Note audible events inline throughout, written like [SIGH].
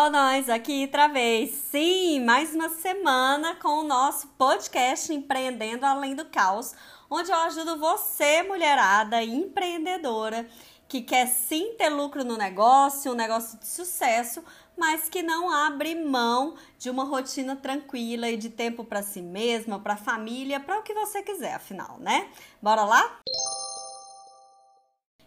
Ó, nós aqui outra vez. Sim, mais uma semana com o nosso podcast Empreendendo Além do Caos, onde eu ajudo você, mulherada empreendedora, que quer sim ter lucro no negócio, um negócio de sucesso, mas que não abre mão de uma rotina tranquila e de tempo para si mesma, para a família, para o que você quiser, afinal, né? Bora lá?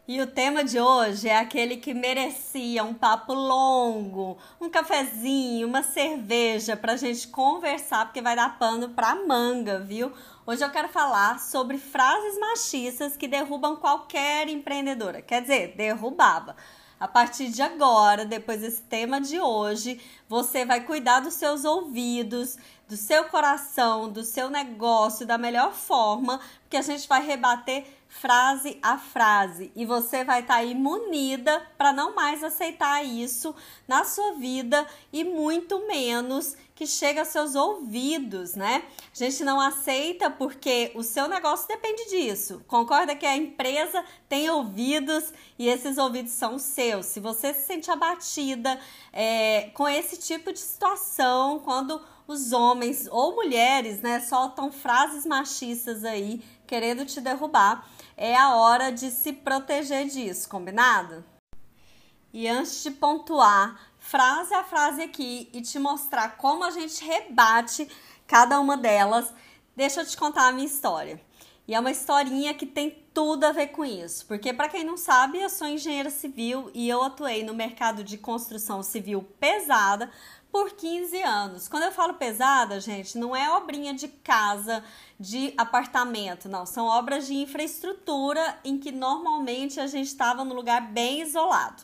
E o tema de hoje é aquele que merecia um papo longo, um cafezinho, uma cerveja para a gente conversar, porque vai dar pano para manga, viu? Hoje eu quero falar sobre frases machistas que derrubam qualquer empreendedora. Quer dizer, derrubava. A partir de agora, depois desse tema de hoje, você vai cuidar dos seus ouvidos, do seu coração, do seu negócio da melhor forma, porque a gente vai rebater frase a frase e você vai estar tá aí munida para não mais aceitar isso na sua vida e muito menos que chega aos seus ouvidos, né? A gente não aceita porque o seu negócio depende disso. Concorda que a empresa tem ouvidos e esses ouvidos são seus. Se você se sente abatida é, com esse tipo de situação, quando os homens ou mulheres, né, soltam frases machistas aí querendo te derrubar, é a hora de se proteger disso, combinado? E antes de pontuar frase a frase aqui e te mostrar como a gente rebate cada uma delas, deixa eu te contar a minha história. E é uma historinha que tem tudo a ver com isso, porque para quem não sabe, eu sou engenheira civil e eu atuei no mercado de construção civil pesada por 15 anos. Quando eu falo pesada, gente, não é obrinha de casa, de apartamento, não. São obras de infraestrutura em que normalmente a gente estava num lugar bem isolado.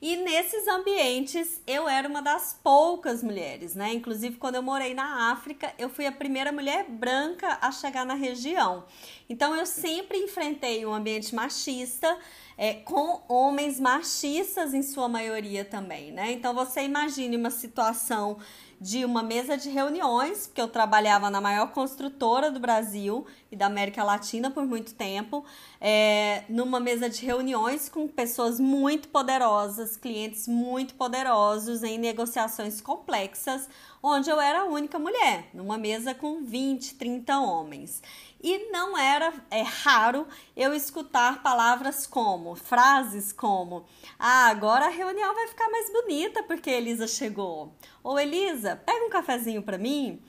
E nesses ambientes eu era uma das poucas mulheres, né? Inclusive, quando eu morei na África, eu fui a primeira mulher branca a chegar na região. Então, eu sempre enfrentei um ambiente machista, é, com homens machistas em sua maioria também, né? Então, você imagine uma situação de uma mesa de reuniões, porque eu trabalhava na maior construtora do Brasil e da América Latina por muito tempo, é, numa mesa de reuniões com pessoas muito poderosas, clientes muito poderosos em negociações complexas, onde eu era a única mulher, numa mesa com 20, 30 homens. E não era é raro eu escutar palavras como, frases como: "Ah, agora a reunião vai ficar mais bonita porque Elisa chegou". Ou Elisa, pega um cafezinho para mim.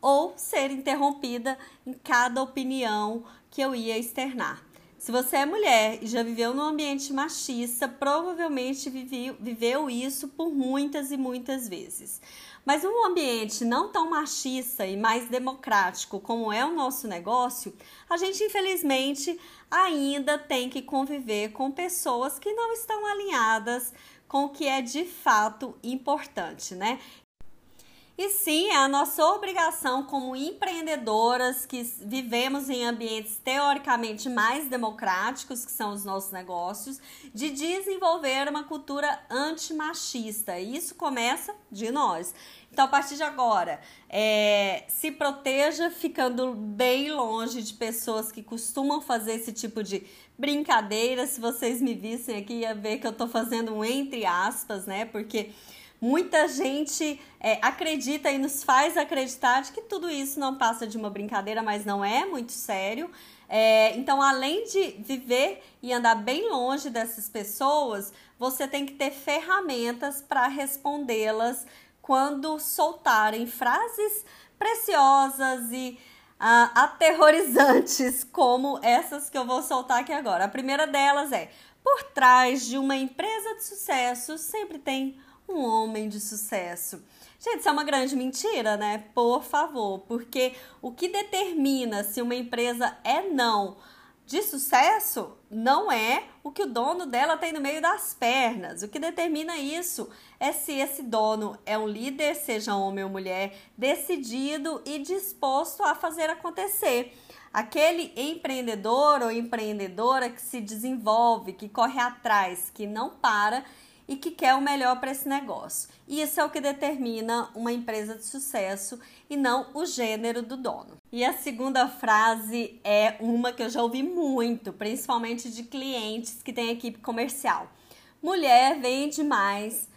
Ou ser interrompida em cada opinião que eu ia externar. Se você é mulher e já viveu num ambiente machista, provavelmente viveu, isso por muitas e muitas vezes. Mas um ambiente não tão machista e mais democrático como é o nosso negócio, a gente infelizmente ainda tem que conviver com pessoas que não estão alinhadas com o que é de fato importante, né? E sim, é a nossa obrigação como empreendedoras que vivemos em ambientes teoricamente mais democráticos, que são os nossos negócios, de desenvolver uma cultura antimachista. E isso começa de nós. Então, a partir de agora, é, se proteja ficando bem longe de pessoas que costumam fazer esse tipo de brincadeira. Se vocês me vissem aqui, ia ver que eu tô fazendo um entre aspas, né? Porque Muita gente é, acredita e nos faz acreditar de que tudo isso não passa de uma brincadeira, mas não é muito sério. É, então, além de viver e andar bem longe dessas pessoas, você tem que ter ferramentas para respondê-las quando soltarem frases preciosas e uh, aterrorizantes, [LAUGHS] como essas que eu vou soltar aqui agora. A primeira delas é: por trás de uma empresa de sucesso sempre tem um homem de sucesso. Gente, isso é uma grande mentira, né? Por favor, porque o que determina se uma empresa é não de sucesso não é o que o dono dela tem no meio das pernas. O que determina isso é se esse dono é um líder, seja homem ou mulher, decidido e disposto a fazer acontecer. Aquele empreendedor ou empreendedora que se desenvolve, que corre atrás, que não para e que quer o melhor para esse negócio. E isso é o que determina uma empresa de sucesso e não o gênero do dono. E a segunda frase é uma que eu já ouvi muito, principalmente de clientes que têm equipe comercial. Mulher vende mais,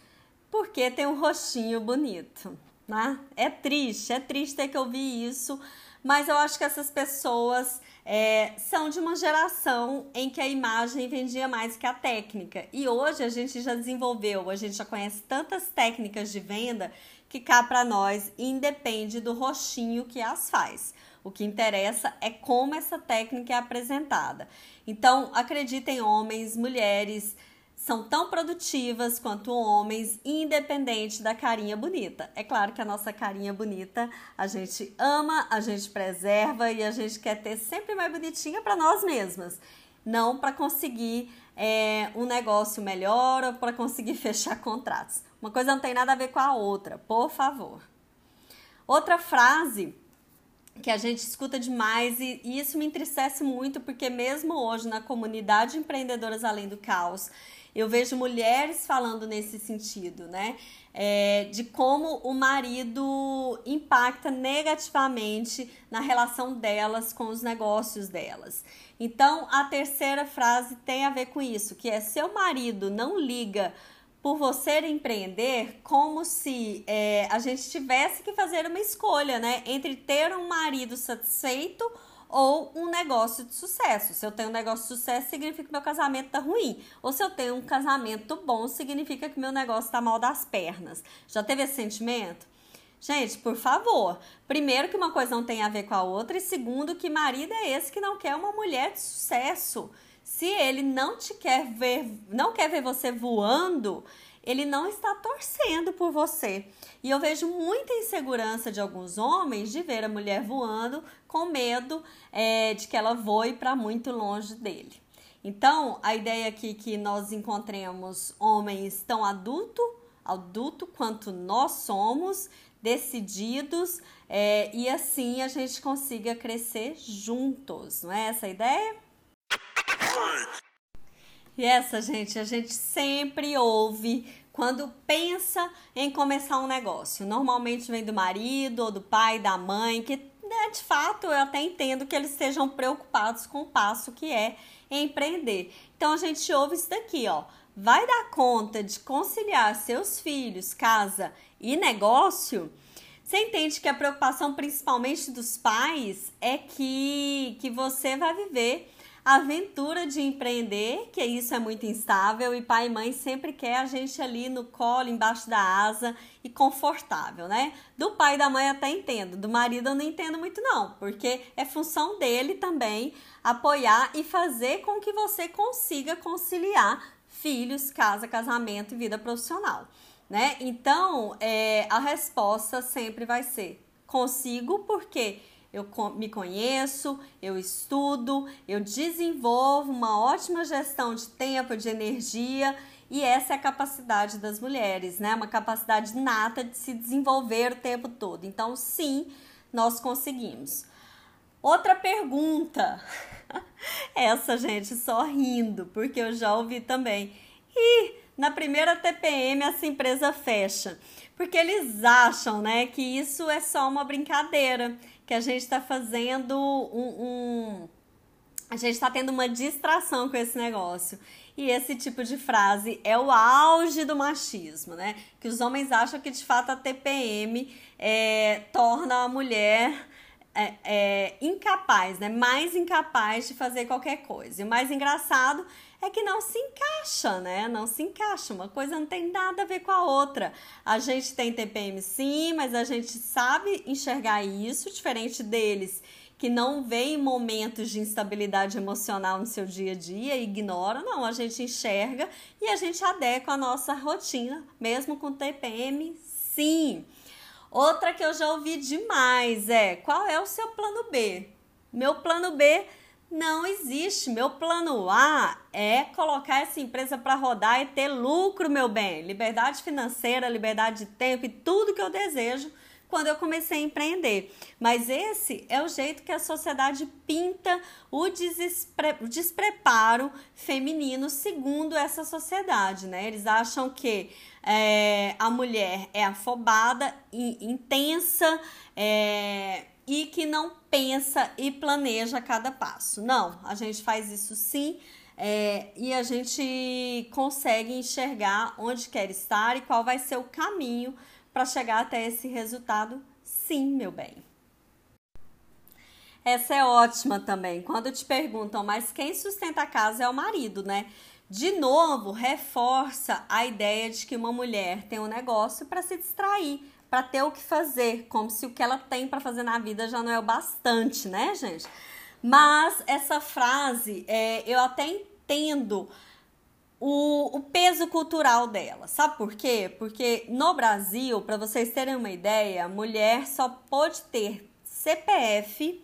porque tem um rostinho bonito, né? É triste, é triste ter que ouvir isso, mas eu acho que essas pessoas é, são de uma geração em que a imagem vendia mais que a técnica. E hoje a gente já desenvolveu, a gente já conhece tantas técnicas de venda que cá para nós independe do rostinho que as faz. O que interessa é como essa técnica é apresentada. Então, acreditem, homens, mulheres, são tão produtivas quanto homens, independente da carinha bonita. É claro que a nossa carinha bonita a gente ama, a gente preserva e a gente quer ter sempre mais bonitinha para nós mesmas, não para conseguir é, um negócio melhor ou para conseguir [LAUGHS] fechar contratos. Uma coisa não tem nada a ver com a outra, por favor. Outra frase que a gente escuta demais e, e isso me entristece muito porque mesmo hoje na comunidade empreendedoras além do caos eu vejo mulheres falando nesse sentido, né? É, de como o marido impacta negativamente na relação delas com os negócios delas. Então, a terceira frase tem a ver com isso, que é seu marido não liga por você empreender como se é, a gente tivesse que fazer uma escolha, né? Entre ter um marido satisfeito ou um negócio de sucesso. Se eu tenho um negócio de sucesso, significa que meu casamento tá ruim. Ou se eu tenho um casamento bom, significa que meu negócio tá mal das pernas. Já teve esse sentimento? Gente, por favor, primeiro que uma coisa não tem a ver com a outra e segundo que marido é esse que não quer uma mulher de sucesso. Se ele não te quer ver, não quer ver você voando, ele não está torcendo por você. E eu vejo muita insegurança de alguns homens de ver a mulher voando com medo é, de que ela voe para muito longe dele. Então, a ideia aqui que nós encontremos homens tão adulto, adulto quanto nós somos, decididos, é, e assim a gente consiga crescer juntos, não é essa a ideia? E essa, gente, a gente sempre ouve quando pensa em começar um negócio. Normalmente vem do marido ou do pai, da mãe, que né, de fato eu até entendo que eles estejam preocupados com o passo que é empreender. Então a gente ouve isso daqui, ó. Vai dar conta de conciliar seus filhos, casa e negócio? Você entende que a preocupação principalmente dos pais é que, que você vai viver aventura de empreender, que isso é muito instável e pai e mãe sempre quer a gente ali no colo, embaixo da asa e confortável, né? Do pai e da mãe até entendo, do marido eu não entendo muito não, porque é função dele também apoiar e fazer com que você consiga conciliar filhos, casa, casamento e vida profissional, né? Então, é, a resposta sempre vai ser consigo porque eu me conheço, eu estudo, eu desenvolvo uma ótima gestão de tempo, de energia, e essa é a capacidade das mulheres, né? Uma capacidade nata de se desenvolver o tempo todo. Então, sim, nós conseguimos. Outra pergunta. [LAUGHS] Essa, gente, só rindo, porque eu já ouvi também. E na primeira TPM essa empresa fecha. Porque eles acham, né, que isso é só uma brincadeira que a gente está fazendo um, um a gente está tendo uma distração com esse negócio. E esse tipo de frase é o auge do machismo, né? Que os homens acham que de fato a TPM é, torna a mulher é, é, incapaz, né? Mais incapaz de fazer qualquer coisa. E o mais engraçado é que não se encaixa, né? Não se encaixa. Uma coisa não tem nada a ver com a outra. A gente tem TPM sim, mas a gente sabe enxergar isso, diferente deles que não veem momentos de instabilidade emocional no seu dia a dia e ignora, não, a gente enxerga e a gente adequa a nossa rotina, mesmo com TPM, sim. Outra que eu já ouvi demais é: qual é o seu plano B? Meu plano B não existe. Meu plano A é colocar essa empresa para rodar e ter lucro, meu bem. Liberdade financeira, liberdade de tempo e tudo que eu desejo quando eu comecei a empreender. Mas esse é o jeito que a sociedade pinta o, despre o despreparo feminino segundo essa sociedade, né? Eles acham que é, a mulher é afobada, intensa, é, e que não pensa e planeja cada passo. Não, a gente faz isso sim. é, e a gente consegue enxergar onde quer estar e qual vai ser o caminho para chegar até esse resultado. Sim, meu bem. Essa é ótima também. Quando te perguntam, mas quem sustenta a casa é o marido, né? De novo, reforça a ideia de que uma mulher tem um negócio para se distrair, para ter o que fazer, como se o que ela tem para fazer na vida já não é o bastante, né, gente? Mas essa frase, é, eu até entendo o, o peso cultural dela. Sabe por quê? Porque no Brasil, para vocês terem uma ideia, mulher só pode ter CPF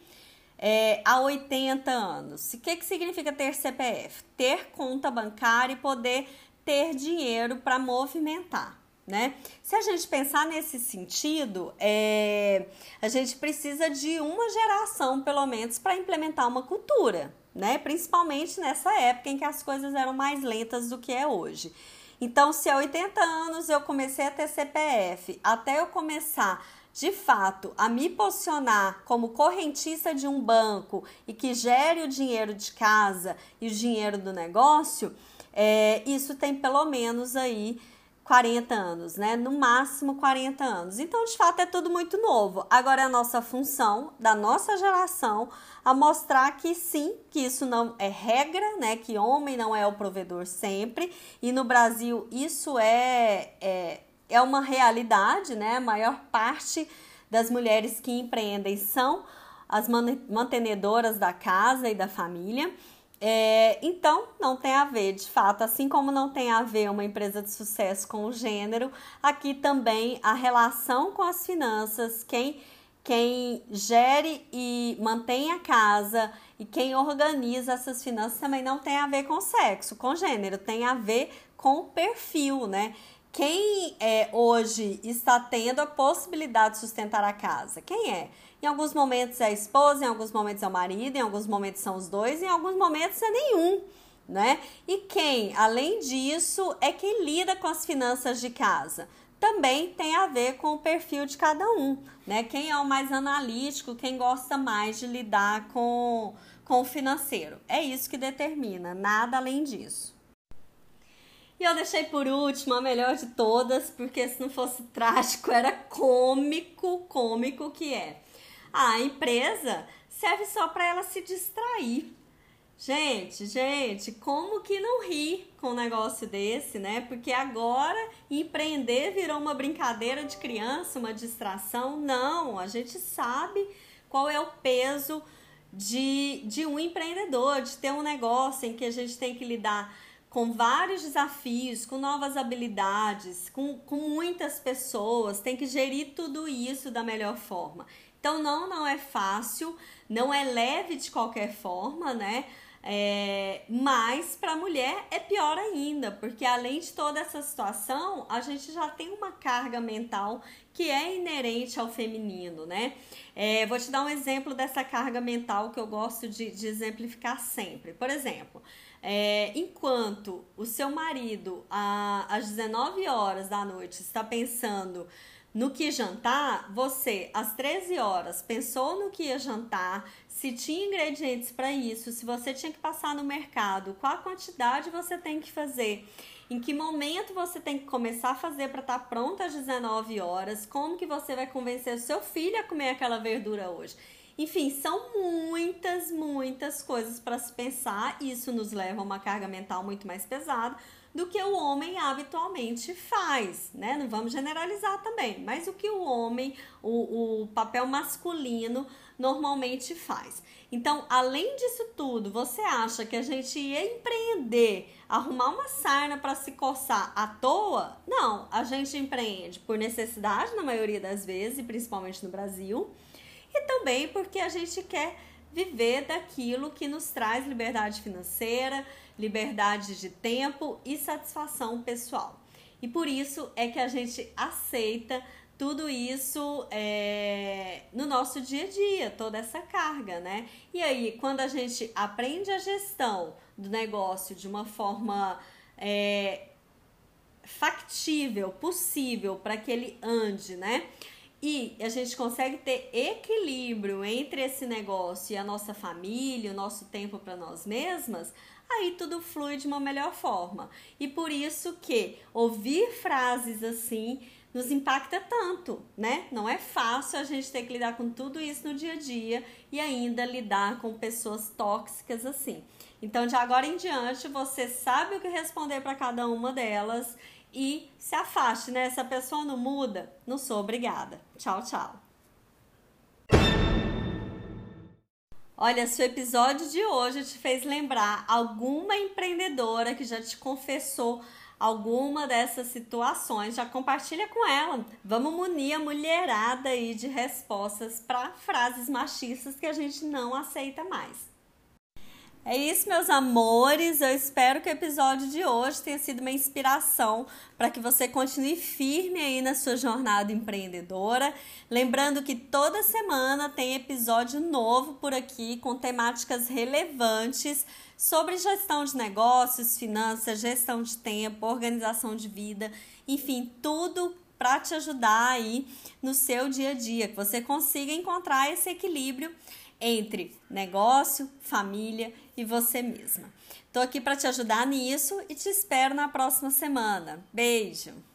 é, há 80 anos. O que, que significa ter CPF? Ter conta bancária e poder ter dinheiro para movimentar né? Se a gente pensar nesse sentido, é, a gente precisa de uma geração, pelo menos, para implementar uma cultura, né? Principalmente nessa época em que as coisas eram mais lentas do que é hoje. Então, se há 80 anos eu comecei a ter CPF, até eu começar de fato a me posicionar como correntista de um banco e que gere o dinheiro de casa e o dinheiro do negócio, é, isso tem pelo menos aí 40 anos, né? No máximo 40 anos. Então, de fato, é tudo muito novo. Agora é a nossa função, da nossa geração, a mostrar que sim, que isso não é regra, né? Que homem não é o provedor sempre. E no Brasil isso é, é, é uma realidade, né? A maior parte das mulheres que empreendem são as mantenedoras da casa e da família. É, então, não tem a ver, de fato, assim como não tem a ver uma empresa de sucesso com o gênero, aqui também a relação com as finanças, quem, quem gere e mantém a casa e quem organiza essas finanças também não tem a ver com sexo, com gênero, tem a ver com o perfil, né? Quem é, hoje está tendo a possibilidade de sustentar a casa? Quem é? Em alguns momentos é a esposa, em alguns momentos é o marido, em alguns momentos são os dois, em alguns momentos é nenhum, né? E quem, além disso, é quem lida com as finanças de casa? Também tem a ver com o perfil de cada um, né? Quem é o mais analítico, quem gosta mais de lidar com, com o financeiro. É isso que determina, nada além disso. E eu deixei por último a melhor de todas, porque se não fosse trágico, era cômico, cômico que é. A empresa serve só para ela se distrair. Gente, gente, como que não rir com um negócio desse, né? Porque agora empreender virou uma brincadeira de criança, uma distração. Não, a gente sabe qual é o peso de, de um empreendedor, de ter um negócio em que a gente tem que lidar com vários desafios, com novas habilidades, com, com muitas pessoas, tem que gerir tudo isso da melhor forma. Então, não, não é fácil, não é leve de qualquer forma, né? É, mas para a mulher é pior ainda, porque além de toda essa situação, a gente já tem uma carga mental que é inerente ao feminino, né? É, vou te dar um exemplo dessa carga mental que eu gosto de, de exemplificar sempre. Por exemplo, é, enquanto o seu marido, a, às 19 horas da noite, está pensando no que jantar, você, às 13 horas, pensou no que ia jantar, se tinha ingredientes para isso, se você tinha que passar no mercado, qual a quantidade você tem que fazer, em que momento você tem que começar a fazer para estar tá pronta às 19 horas, como que você vai convencer o seu filho a comer aquela verdura hoje. Enfim, são muitas, muitas coisas para se pensar. Isso nos leva a uma carga mental muito mais pesada do que o homem habitualmente faz, né? Não vamos generalizar também, mas o que o homem, o, o papel masculino normalmente faz. Então, além disso tudo, você acha que a gente ia empreender, arrumar uma sarna para se coçar à toa? Não, a gente empreende por necessidade na maioria das vezes, principalmente no Brasil e também porque a gente quer viver daquilo que nos traz liberdade financeira, liberdade de tempo e satisfação pessoal. E por isso é que a gente aceita tudo isso é, no nosso dia a dia, toda essa carga, né? E aí, quando a gente aprende a gestão do negócio de uma forma é, factível, possível, para que ele ande, né? E a gente consegue ter equilíbrio entre esse negócio e a nossa família, o nosso tempo para nós mesmas, aí tudo flui de uma melhor forma. E por isso que ouvir frases assim nos impacta tanto, né? Não é fácil a gente ter que lidar com tudo isso no dia a dia e ainda lidar com pessoas tóxicas assim. Então, de agora em diante, você sabe o que responder para cada uma delas e se afaste, né? Se a pessoa não muda, não sou obrigada. Tchau, tchau. Olha, se o episódio de hoje te fez lembrar alguma empreendedora que já te confessou alguma dessas situações, já compartilha com ela. Vamos munir a mulherada aí de respostas para frases machistas que a gente não aceita mais. É isso, meus amores. Eu espero que o episódio de hoje tenha sido uma inspiração para que você continue firme aí na sua jornada empreendedora. Lembrando que toda semana tem episódio novo por aqui com temáticas relevantes sobre gestão de negócios, finanças, gestão de tempo, organização de vida, enfim, tudo para te ajudar aí no seu dia a dia, que você consiga encontrar esse equilíbrio entre negócio, família e você mesma. Estou aqui para te ajudar nisso e te espero na próxima semana. Beijo!